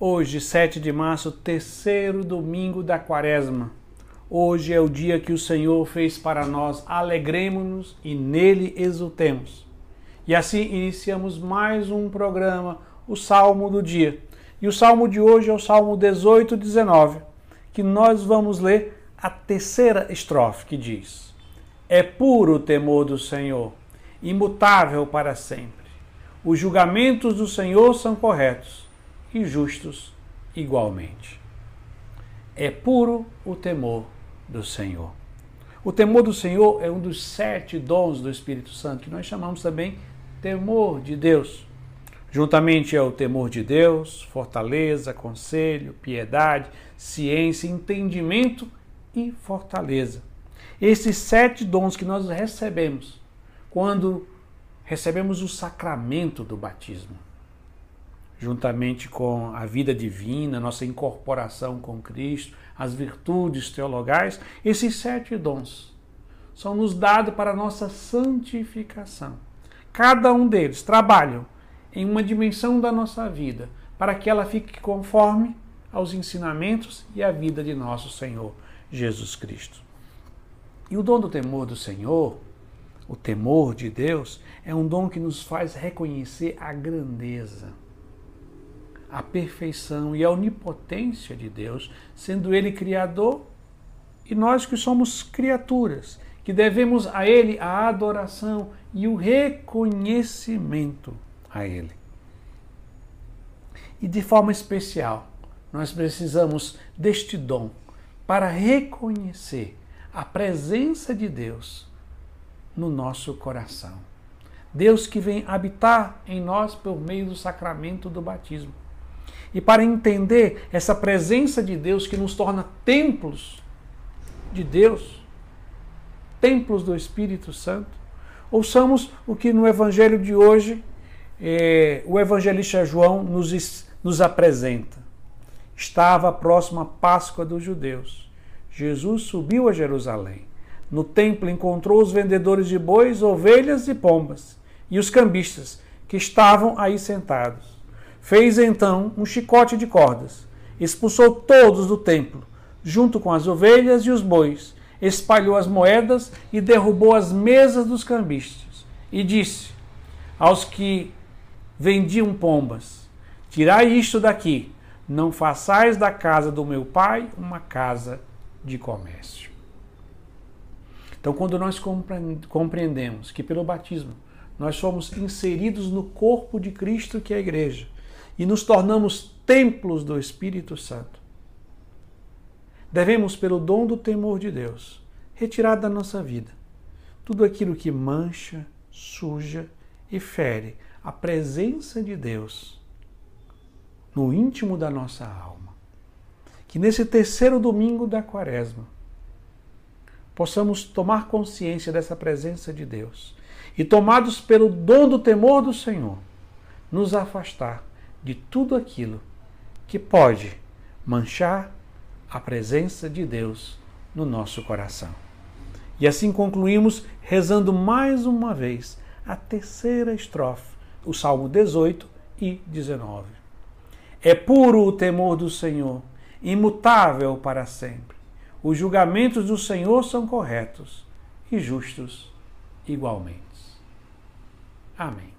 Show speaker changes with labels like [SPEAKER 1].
[SPEAKER 1] Hoje, 7 de março, terceiro domingo da quaresma. Hoje é o dia que o Senhor fez para nós. Alegremos-nos e nele exultemos. E assim iniciamos mais um programa, o Salmo do Dia. E o salmo de hoje é o Salmo 18, 19, que nós vamos ler a terceira estrofe, que diz: É puro o temor do Senhor, imutável para sempre. Os julgamentos do Senhor são corretos e justos igualmente. É puro o temor do Senhor. O temor do Senhor é um dos sete dons do Espírito Santo, que nós chamamos também temor de Deus. Juntamente é o temor de Deus, fortaleza, conselho, piedade, ciência, entendimento e fortaleza. Esses sete dons que nós recebemos quando recebemos o sacramento do batismo juntamente com a vida divina, nossa incorporação com Cristo, as virtudes teologais, esses sete dons são nos dados para a nossa santificação. Cada um deles trabalham em uma dimensão da nossa vida para que ela fique conforme aos ensinamentos e à vida de nosso Senhor Jesus Cristo. E o dom do temor do Senhor, o temor de Deus, é um dom que nos faz reconhecer a grandeza a perfeição e a onipotência de Deus, sendo Ele Criador e nós que somos criaturas, que devemos a Ele a adoração e o reconhecimento a Ele. E de forma especial, nós precisamos deste dom para reconhecer a presença de Deus no nosso coração. Deus que vem habitar em nós por meio do sacramento do batismo e para entender essa presença de Deus que nos torna templos de Deus, templos do Espírito Santo, ouçamos o que no Evangelho de hoje eh, o evangelista João nos, nos apresenta. Estava próxima a Páscoa dos judeus. Jesus subiu a Jerusalém. No templo encontrou os vendedores de bois, ovelhas e pombas e os cambistas que estavam aí sentados Fez então um chicote de cordas, expulsou todos do templo, junto com as ovelhas e os bois, espalhou as moedas e derrubou as mesas dos cambistas. E disse aos que vendiam pombas: Tirai isto daqui, não façais da casa do meu pai uma casa de comércio. Então, quando nós compreendemos que pelo batismo nós somos inseridos no corpo de Cristo, que é a igreja, e nos tornamos templos do Espírito Santo. Devemos, pelo dom do temor de Deus, retirar da nossa vida tudo aquilo que mancha, suja e fere a presença de Deus no íntimo da nossa alma. Que nesse terceiro domingo da quaresma possamos tomar consciência dessa presença de Deus e, tomados pelo dom do temor do Senhor, nos afastar de tudo aquilo que pode manchar a presença de Deus no nosso coração. E assim concluímos rezando mais uma vez a terceira estrofe, o Salmo 18 e 19. É puro o temor do Senhor, imutável para sempre. Os julgamentos do Senhor são corretos e justos igualmente. Amém.